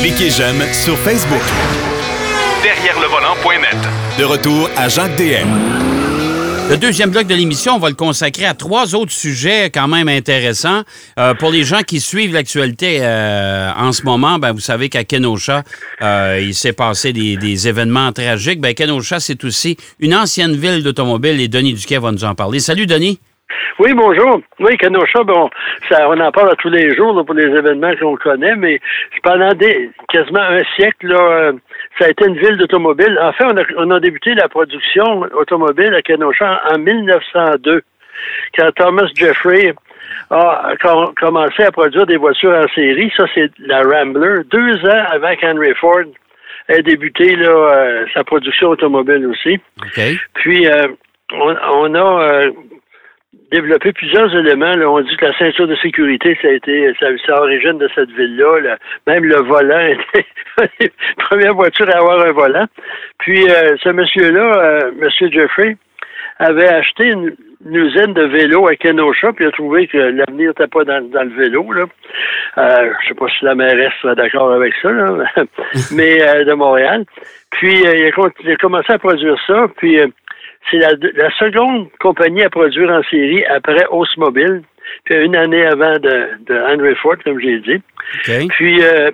Cliquez j'aime sur Facebook. Derrière le volant.net. De retour à Jacques DM. Le deuxième bloc de l'émission, on va le consacrer à trois autres sujets quand même intéressants. Euh, pour les gens qui suivent l'actualité euh, en ce moment, ben, vous savez qu'à Kenosha, euh, il s'est passé des, événements tragiques. Ben, Kenosha, c'est aussi une ancienne ville d'automobile et Denis Duquet va nous en parler. Salut, Denis. Oui, bonjour. Oui, Kenosha, bon, ça, on en parle tous les jours pour les événements qu'on connaît, mais pendant des, quasiment un siècle, là, ça a été une ville d'automobile. En fait, on a, débuté la production automobile à Kenosha en 1902, quand Thomas Jeffrey a commencé à produire des voitures en série. Ça, c'est la Rambler. Deux ans avant qu'Henry Ford ait débuté là, euh, sa production automobile aussi. Puis, euh, on, a euh, développé plusieurs éléments. Là. On dit que la ceinture de sécurité, ça a été, ça, ça l'origine de cette ville-là. Même le volant était la première voiture à avoir un volant. Puis euh, ce monsieur-là, euh, Monsieur Jeffrey, avait acheté une, usine de vélo à Kenosha, puis il a trouvé que l'avenir n'était pas dans, le vélo. Là. Euh, je sais pas si la mairesse serait d'accord avec ça, là, mais euh, de Montréal. Puis il a, il, a, commencé à produire ça, puis c'est la, seconde compagnie à produire en série après Osmobile, puis une année avant de, de Henry Ford, comme j'ai dit. Puis, euh,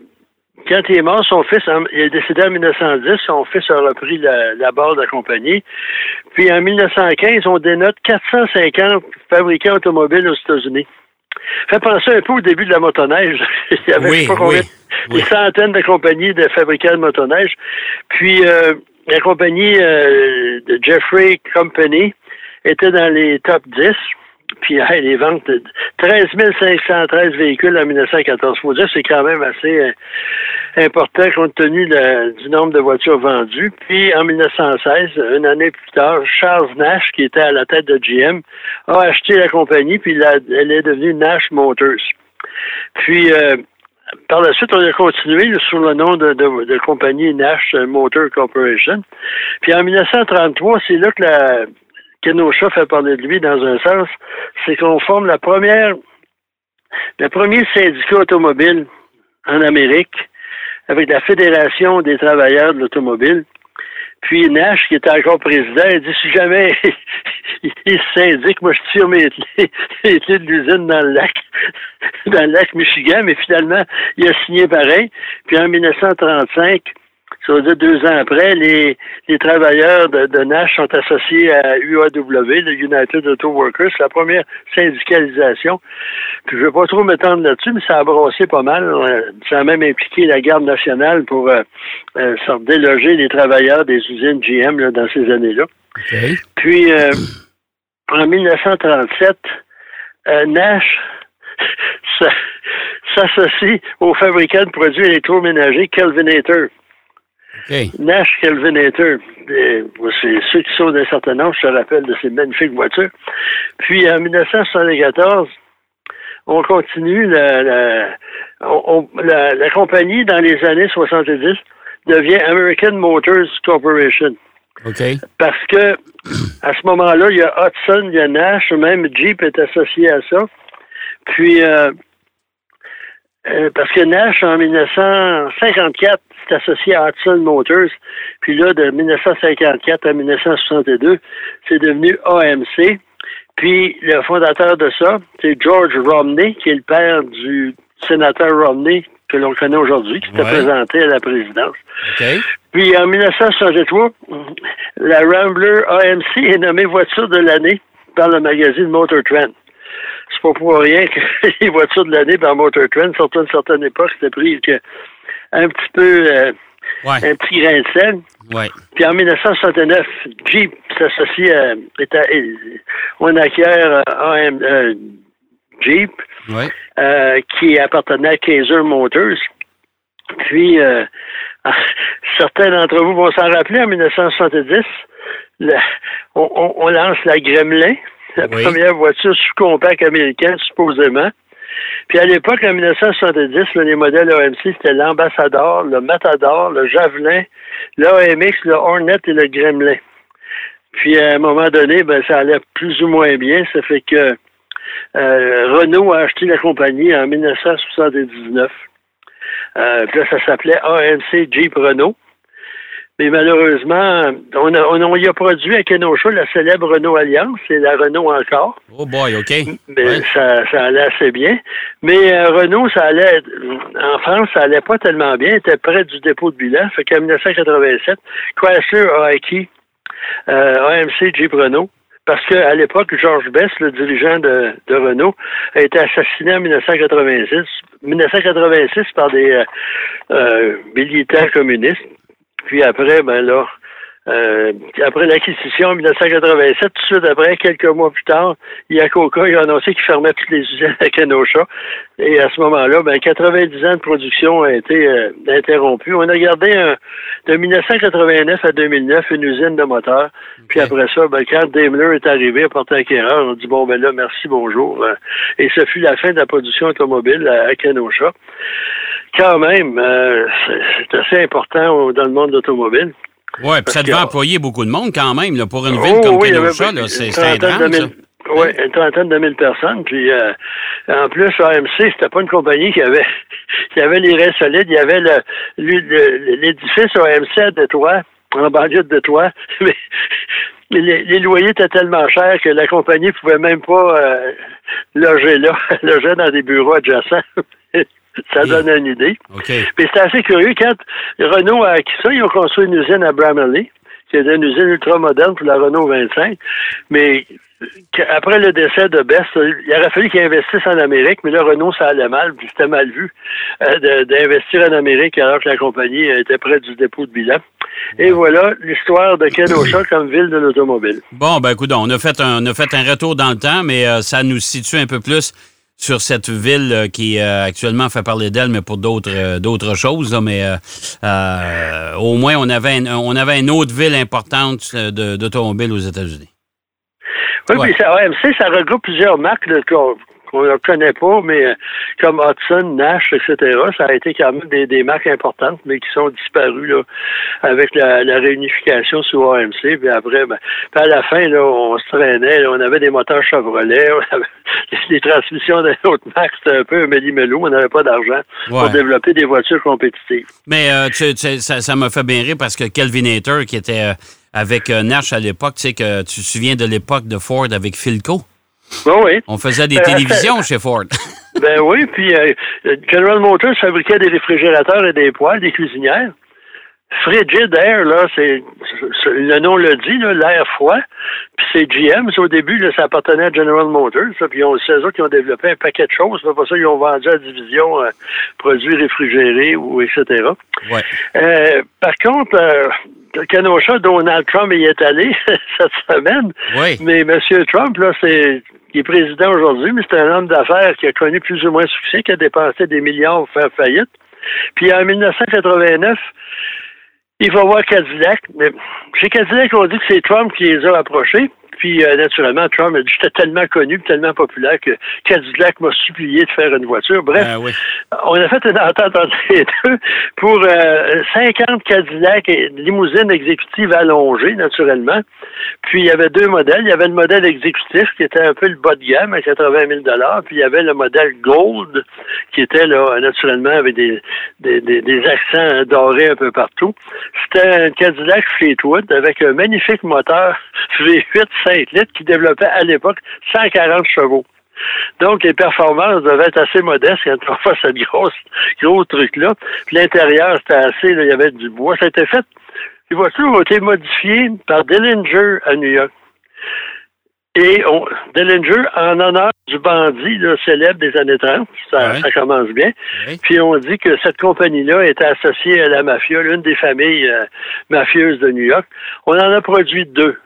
quand il est mort, son fils, il est décédé en 1910, son fils a repris la, la barre de la compagnie. Puis en 1915, on dénote 450 fabricants automobiles aux États-Unis. Fait penser un peu au début de la motoneige. il y avait pas combien, des centaines de compagnies de fabricants de motoneige. Puis euh, la compagnie euh, de Jeffrey Company était dans les top 10. Puis les ventes de 13 513 véhicules en 1914. Faut dire c'est quand même assez euh, important compte tenu du nombre de voitures vendues. Puis en 1916, une année plus tard, Charles Nash, qui était à la tête de GM, a acheté la compagnie, puis elle est devenue Nash Motors. Puis euh, par la suite, on a continué sous le nom de, de, compagnie Nash Motor Corporation. Puis en 1933, c'est là que la Kenosha fait parler de lui dans un sens, c'est qu'on forme la première, le premier syndicat automobile en Amérique avec la Fédération des travailleurs de l'automobile. Puis Nash, qui était encore président, il dit si jamais il syndique, moi je tire mes clés, de l'usine dans le lac, dans le lac Michigan, mais finalement, il a signé pareil. Puis en 1935, ça veut dire deux ans après, les, les travailleurs de, Nash sont associés à UAW, le United Auto Workers, la première syndicalisation. Puis je ne vais pas trop m'étendre là-dessus, mais ça a brossé pas mal. Ça a même impliqué la garde nationale pour euh, euh déloger les travailleurs des usines GM dans ces années-là. Puis euh, en 1937, euh, Nash s'associe au fabricant de produits électroménagers Kelvinator. Nash Kelvinator, c'est ceux qui sont d'un certain âge se rappellent de ces magnifiques voitures. Puis en 1974, on continue la, la, la, compagnie dans les années 70 devient American Motors Corporation. Parce que à ce moment-là, il y a Hudson, il y a Nash, même Jeep est associé à ça. Puis euh, euh, parce que Nash, en 1954, s'est associé à Hudson Motors. Puis là, de 1954 à 1962, c'est devenu AMC. Puis le fondateur de ça, c'est George Romney, qui est le père du sénateur Romney que l'on connaît aujourd'hui, qui s'était présenté à la présidence. Puis en 1963, la Rambler AMC est nommée voiture de l'année par le magazine Motor Trend pas pour rien que les voitures de l'année par Motor Trend, surtout à une certaine époque, c'était pris que un petit peu euh, un petit grain de sel. Puis en 1969, Jeep s'associe à on acquiert AM, euh, Jeep qui appartenait à Kaiser Motors. Puis certains d'entre vous vont s'en rappeler en 1970, on, lance la Gremlin la première voiture sous-compact américaine, supposément. Puis à l'époque, en 1970, les modèles AMC, c'était l'Ambassadeur, le Matador, le Javelin, l'AMX, le Hornet et le Gremlin. Puis à un moment donné, ben, ça allait plus ou moins bien. Ça fait que euh, Renault a acheté la compagnie en 1979. Euh, puis là, ça s'appelait AMC Jeep Renault. Mais malheureusement, on, a, on, on y a produit à Kenosha la célèbre Renault Alliance, c'est la Renault encore. Oh boy, OK. Mais Ouais. ça, ça allait assez bien. Mais euh, Renault, ça allait en France, ça allait pas tellement bien. Il était près du dépôt de bilan. Fait qu'en 1987, Chrysler a acquis euh, AMC Jeep Renault. Parce qu'à l'époque, Georges Best, le dirigeant de, de Renault, a été assassiné en 1986, 1986 par des euh, euh, militaires communistes. Puis après, ben là, euh, après l'acquisition en 1987, tout de suite après, quelques mois plus tard, il a annoncé qu'il fermait toutes les usines à Kenosha. Et à ce moment-là, ben, 90 ans de production a été euh, interrompu. On a gardé un, de 1989 à 2009 une usine de moteurs. Puis après ça, ben, quand Daimler est arrivé à porter acquéreur, on dit bon ben là, merci, bonjour. Euh, Et ce fut la fin de la production automobile à, à Kenosha. Quand même, euh, c'est assez important dans le monde automobile. Ouais, puis ça devait employer beaucoup de monde quand même, là, pour une ville Oh, comme oui, Kenosha, c'est un drame, Oui, une trentaine de mille personnes. Puis euh, en plus, AMC, c'était pas une compagnie qui avait qui avait les reins solides. Il y avait l'édifice AMC à Détroit, en banlieue de Détroit. Mais les, les loyers étaient tellement chers que la compagnie pouvait même pas euh, loger là, loger dans des bureaux adjacents. Ça donne une idée. OK. Puis c'était assez curieux. Quand Renault a acquis ça, ils ont construit une usine à Bramaley, qui était une usine ultra moderne pour la Renault 25. Mais après le décès de Best, il aurait fallu qu'ils investissent en Amérique, mais là, Renault, ça allait mal, puis c'était mal vu euh, d'investir en Amérique alors que la compagnie était près du dépôt de bilan. Et voilà l'histoire de Kenosha comme ville de l'automobile. Bon, ben écoute, on a fait un, on a fait un retour dans le temps, mais euh, ça nous situe un peu plus sur cette ville euh, qui euh, actuellement fait parler d'elle, mais pour d'autres euh, d'autres choses. là, mais euh, euh, au moins, on avait, une- on avait une autre ville importante de- d'automobile aux États-Unis. Oui, Ouais. puis ça, AMC, ça regroupe plusieurs marques là, qu'on ne connaît pas, mais euh, comme Hudson, Nash, etc., ça a été quand même des, des marques importantes, mais qui sont disparues là, avec la, la réunification sous AMC. Puis après, ben, puis à la fin, là, on se traînait, là, on avait des moteurs Chevrolet, on avait des transmissions d'autres marques, c'était un peu un méli-mélo, on n'avait pas d'argent pour développer des voitures compétitives. Mais euh, tu- tu- ça m'a fait bien rire parce que Kelvinator, qui était euh, avec Nash à l'époque, tu sais que tu te souviens de l'époque de Ford avec Philco? Oui. On faisait des Euh, télévisions chez Ford. Ben oui, puis euh, General Motors fabriquait des réfrigérateurs et des poêles, des cuisinières. Frigid Air, là, c'est le nom le dit, là, l'air froid. Puis c'est GM. c'est Au début, là, ça appartenait à General Motors. ça, puis ils ont- c'est eux autres qui ont développé un paquet de choses. C'est pour ça qu'ils ont vendu à la division euh, produits réfrigérés ou etc. Ouais. Euh, par contre, euh, Kenosha, Donald Trump y est allé cette semaine. Oui. Mais M. Trump, là, c'est. Il est président aujourd'hui, mais c'est un homme d'affaires qui a connu plus ou moins succès, qui a dépensé des milliards pour faire faillite. Puis en 1989, il va voir Cadillac. Mais chez Cadillac, on dit que c'est Trump qui les a approchés. Puis, euh, naturellement, Trump a dit J'étais tellement connu, tellement populaire que Cadillac m'a supplié de faire une voiture. Bref, oui. on a fait une entente entre les deux pour euh, 50 Cadillac et limousines exécutives allongées, naturellement. Puis il y avait deux modèles. Il y avait le modèle exécutif qui était un peu le bas de gamme à 80 000 Puis il y avait le modèle Gold qui était là, naturellement, avec des, des, des, des accents dorés un peu partout. C'était un Cadillac Fleetwood avec un magnifique moteur V8 5 litres qui développait à l'époque 140 chevaux. Donc, les performances devaient être assez modestes quand on fait cette grosse, gros truc-là. Puis l'intérieur, c'était assez, là, il y avait du bois. Ça a été fait. Les voitures ont été modifiées par Dillinger à New York. Et on, Dillinger, en honneur du bandit là, célèbre des années 30, ça, Ouais. ça commence bien. Puis on dit que cette compagnie-là était associée à la mafia, l'une des familles euh, mafieuses de New York. On en a produit deux.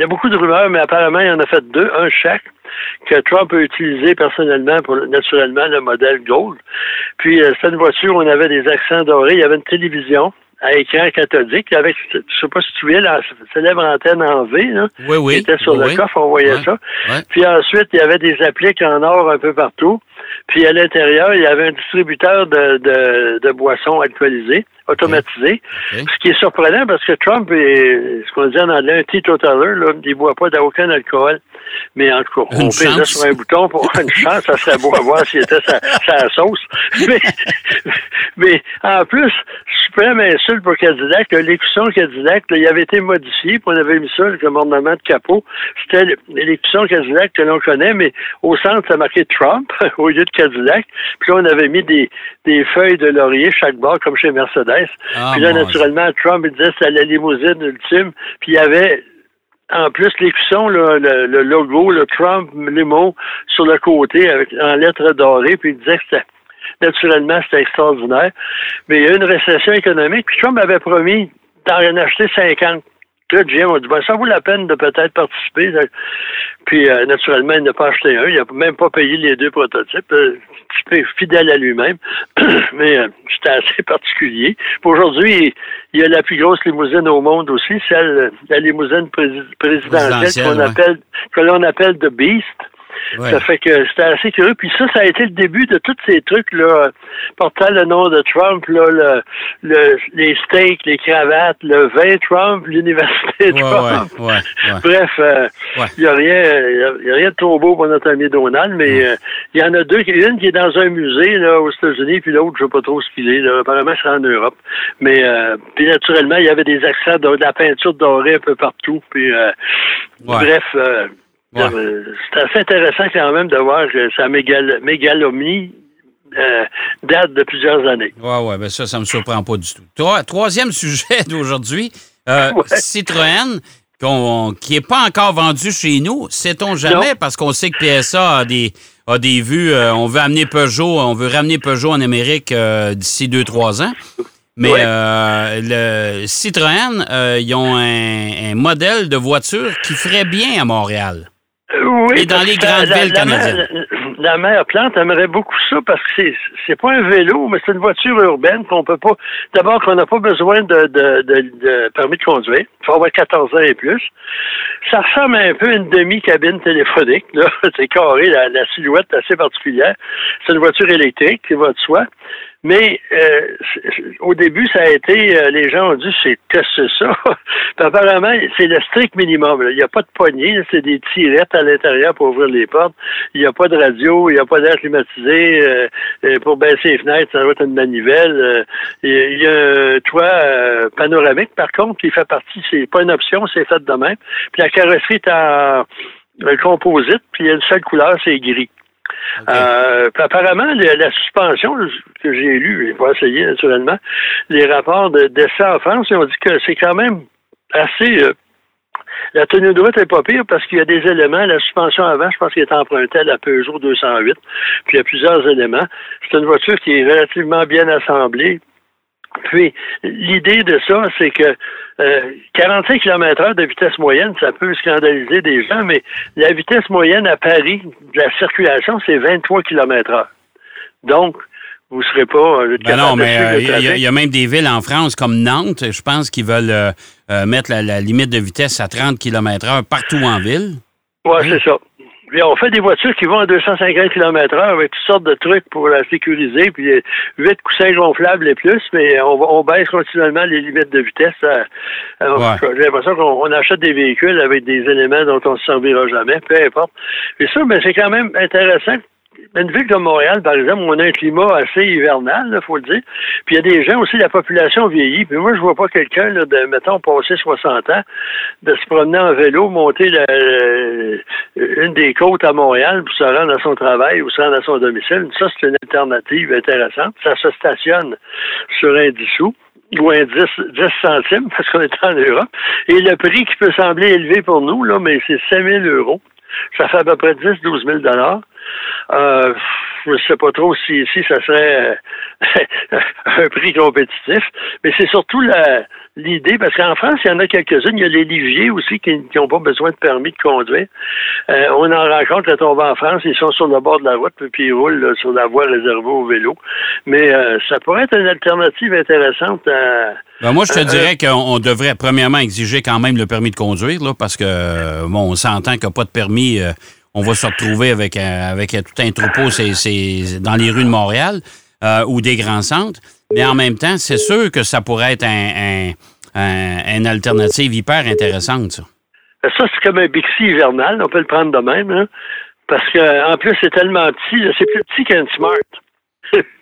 Il y a beaucoup de rumeurs, mais apparemment, il en a fait deux, un chaque, que Trump a utilisé personnellement pour naturellement le modèle Gold. Puis euh, c'était une voiture où on avait des accents dorés, il y avait une télévision à écran cathodique avec, je sais pas si tu souviens, la célèbre antenne en V, là, Oui, oui. qui était sur oui, le coffre, on voyait ça. Puis ensuite, il y avait des appliques en or un peu partout. Puis à l'intérieur, il y avait un distributeur de, de, de boissons alcoolisées. Automatisé. Ce qui est surprenant parce que Trump est ce qu'on dit en anglais un teetotaler, là, il boit pas d'aucun alcool. Mais en tout cas, Une on pèse sur un bouton pour une chance, ça serait beau à voir s'il était sa, sa sauce. Mais, mais en plus, suprême insulte pour Cadillac, là, l'écusson Cadillac, là, il avait été modifié, puis on avait mis ça comme ornement de capot. C'était le- l'écusson Cadillac que l'on connaît, mais au centre, ça marquait Trump au lieu de Cadillac. Puis là, on avait mis des, des feuilles de laurier chaque bord, comme chez Mercedes. Ah, puis là, naturellement, Trump, il disait que c'était la limousine ultime. Puis il y avait en plus, l'écusson, le, le logo, le Trump limo sur le côté avec en lettres dorées, puis il disait que c'était naturellement c'était extraordinaire. Mais il y a eu une récession économique, puis Trump avait promis d'en acheter 50. Là, GM a dit, ben, ça vaut la peine de peut-être participer. Puis, euh, naturellement, il n'a pas acheté un. Il n'a même pas payé les deux prototypes. Euh, un petit peu fidèle à lui-même. Mais euh, c'était assez particulier. Aujourd'hui, il y a la plus grosse limousine au monde aussi, celle, la limousine prési- présidentielle Présidentielle, qu'on ouais. appelle, que l'on appelle The Beast. Ouais. Ça fait que c'était assez curieux. Puis ça, ça a été le début de tous ces trucs là, portant le nom de Trump, là, le, le- les steaks, les cravates, le vin Trump, l'université Trump. ouais. Bref, euh, il n'y a a rien de trop beau pour notre ami Donald, mais euh, il y en a deux, une qui est dans un musée là aux États-Unis, puis l'autre, je ne sais pas trop ce qu'il est. Là. Apparemment, c'est en Europe. Mais euh, puis naturellement, il y avait des accents de, de la peinture dorée un peu partout. Puis euh, Ouais. bref. Euh, Ouais. C'est assez intéressant quand même de voir que sa mégal mégalomnie euh, date de plusieurs années. Oui, oui, ben ça, ça ne me surprend pas du tout. Trois- troisième sujet d'aujourd'hui, euh, Ouais. Citroën, qui n'est pas encore vendu chez nous, sait-on jamais, Non. parce qu'on sait que PSA a des, a des vues, euh, on veut amener Peugeot, on veut ramener Peugeot en Amérique d'ici deux, trois ans. Mais Ouais. le Citroën, ils ont un, un modèle de voiture qui ferait bien à Montréal. Oui, Et dans les grandes la- villes la, canadiennes. La, la mère Plante aimerait beaucoup ça parce que c'est c'est pas un vélo, mais c'est une voiture urbaine qu'on peut pas. D'abord qu'on n'a pas besoin de, de, de, de permis de conduire. Il faut avoir 14 ans et plus. Ça ressemble un peu à une demi-cabine téléphonique. Là, c'est carré, la, la silhouette est assez particulière. C'est une voiture électrique qui va de soi. Mais euh, au début, ça a été, euh, les gens ont dit, c'est que c'est ça. Puis apparemment, c'est le strict minimum. là. Il n'y a pas de poignée, c'est des tirettes à l'intérieur pour ouvrir les portes. Il n'y a pas de radio, il n'y a pas d'air climatisé. euh, euh, pour baisser les fenêtres, ça doit être une manivelle. euh, il y a- un toit euh, panoramique, par contre, qui fait partie, c'est pas une option, c'est fait de même. Puis la carrosserie est en composite, puis il y a une seule couleur, c'est gris. Euh, apparemment, la suspension que j'ai lu, j'ai pas essayé naturellement, les rapports de- en France, ils ont dit que c'est quand même assez. euh, la tenue de route est pas pire parce qu'il y a des éléments. La suspension avant, je pense qu'elle est empruntée à la Peugeot 208. Puis il y a plusieurs éléments. C'est une voiture qui est relativement bien assemblée. Puis, l'idée de ça, c'est que euh, 45 km heure de vitesse moyenne, ça peut scandaliser des gens, mais la vitesse moyenne à Paris de la circulation, c'est 23 km heure. Donc, vous ne serez pas... euh, Ben non, mais suivre euh, il y, a- trafic. il y a même des villes en France comme Nantes, je pense, qui veulent euh, euh, mettre la, la limite de vitesse à 30 km/h partout en ville. Oui, c'est ça. On fait des voitures qui vont à 250 km heure avec toutes sortes de trucs pour la sécuriser, puis euh, huit coussins gonflables et plus, mais on, on baisse continuellement les limites de vitesse. Ouais. J'ai l'impression qu'on on achète des véhicules avec des éléments dont on ne se servira jamais, peu importe. Et ça, ben, c'est quand même intéressant. Une ville comme Montréal, par exemple, on a un climat assez hivernal, il faut le dire. Puis il y a des gens aussi, la population vieillit. Puis moi, je vois pas quelqu'un, de, mettons, passer 60 ans, de se promener en vélo, monter la- le- une des côtes à Montréal pour se rendre à son travail ou se rendre à son domicile. Ça, c'est une alternative intéressante. Ça se stationne sur un 10 sous ou un 10, 10 centimes parce qu'on est en Europe. Et le prix qui peut sembler élevé pour nous, là, mais c'est 5 000 euros. Ça fait à peu près 10 12 000 dollars. Euh, je ne sais pas trop si ça serait euh, un prix compétitif, mais c'est surtout l'idée, parce qu'en France, il y en a quelques-unes. Il y a les liviers aussi qui n'ont pas besoin de permis de conduire. Euh, on en rencontre quand on va en France, ils sont sur le bord de la route, puis ils roulent là, sur la voie réservée au vélo. Mais euh, ça pourrait être une alternative intéressante à, Ben, moi, je te dirais qu'on on devrait premièrement exiger quand même le permis de conduire, là, parce que bon, on s'entend qu'il n'y a pas de permis. euh, on va se retrouver avec, un- avec tout un troupeau dans les rues de Montréal euh, ou des grands centres. Mais en même temps, c'est sûr que ça pourrait être un, un- une alternative hyper intéressante, ça. C'est comme un Bixi hivernal, on peut le prendre de même, hein. Parce que en plus, c'est tellement petit, c'est plus petit qu'un Smart.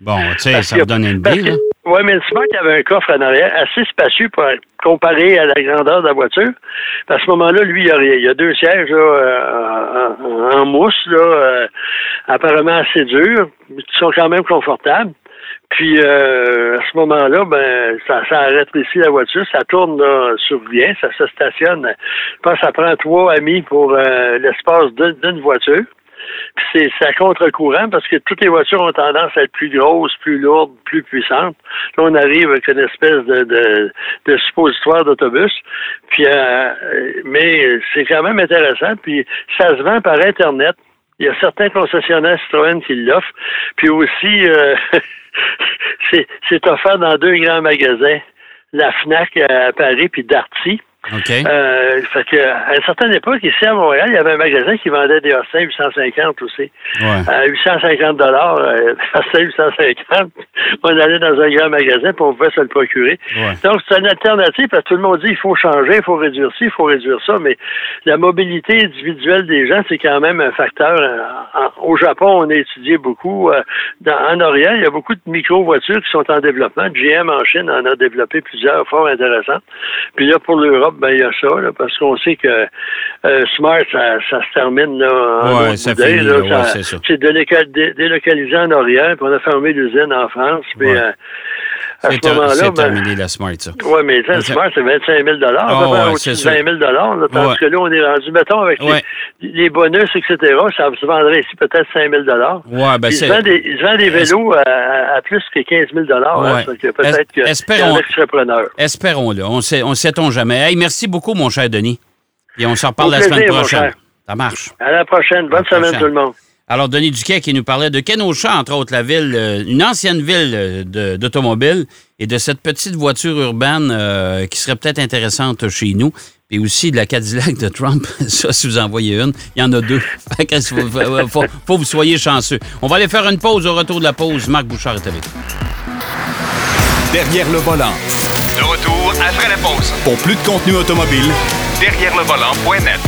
Bon, tu sais, ça vous donne une idée. Ouais, mais le y avait un coffre en arrière assez spacieux pour comparer à la grandeur de la voiture. À ce moment-là, lui, il y a, il y a deux sièges là, euh, en, en mousse, là, euh, apparemment assez durs, mais qui sont quand même confortables. Puis euh, à ce moment-là, ben ça, ça rétrécit la voiture, ça tourne là, sur rien, ça se stationne. Je pense que ça prend trois amis pour l'espace d'une voiture. C'est à contre-courant parce que toutes les voitures ont tendance à être plus grosses, plus lourdes, plus puissantes. Là, on arrive avec une espèce de, de, de suppositoire d'autobus. Puis, euh, mais c'est quand même intéressant. Puis ça se vend par Internet. Il y a certains concessionnaires Citroën qui l'offrent. Puis aussi, euh, c'est c'est offert dans deux grands magasins. La FNAC à Paris puis Darty. Euh, fait que, à une certaine époque, ici à Montréal, il y avait un magasin qui vendait des Austin 850 aussi. Ouais. À 850 dollars, euh, Austin 850, on allait dans un grand magasin pour on pouvait se le procurer. Ouais. Donc, c'est une alternative parce que tout le monde dit il faut changer, il faut réduire ci, il faut réduire ça, mais la mobilité individuelle des gens, c'est quand même un facteur. euh, au Japon, on a étudié beaucoup. euh, dans- en Orient, il y a beaucoup de micro-voitures qui sont en développement. GM en Chine en a développé plusieurs fort intéressantes. Puis là, pour l'Europe, ben il y a ça, là, parce qu'on sait que euh, Smart, ça, ça se termine là, en Ouais, ça finit, là, ouais, c'est ça. Délocalisé en Orient, puis on a fermé l'usine en France. Puis Ouais. euh, C'est ce ter- ben, terminé la Smart, ça. oui, mais Ça- Smart, c'est 25 000 Ah, à peu près ouais, au-dessus de sûr. 20 000 là, Tandis Ouais. que là, on est rendu, mettons, avec Ouais. les, les bonus, etc., ça se vendrait ici peut-être 5 000 Ouais, ben Ils c'est. vendent des, ils vendent des vélos à, à- plus que 15 000 hein, peut-être que espérons-. Espérons-le. On sait, on sait-on jamais. Hey, merci beaucoup, mon cher Denis. Et on s'en reparle la plaisir, semaine prochaine. Ça marche. À la prochaine. Bonne À la semaine, prochaine. tout le monde. Alors, Denis Duquet qui nous parlait de Kenosha, entre autres, la ville, euh, une ancienne ville euh, d'automobile et de cette petite voiture urbaine euh, qui serait peut-être intéressante chez nous. Et aussi de la Cadillac de Trump. Ça, si vous en voyez une, il y en a deux. Faut, faut- faut- vous soyez chanceux. On va aller faire une pause. Au retour de la pause, Marc Bouchard est avec nous. Derrière le volant. De retour après la pause. Pour plus de contenu automobile, Derrière le volant.net.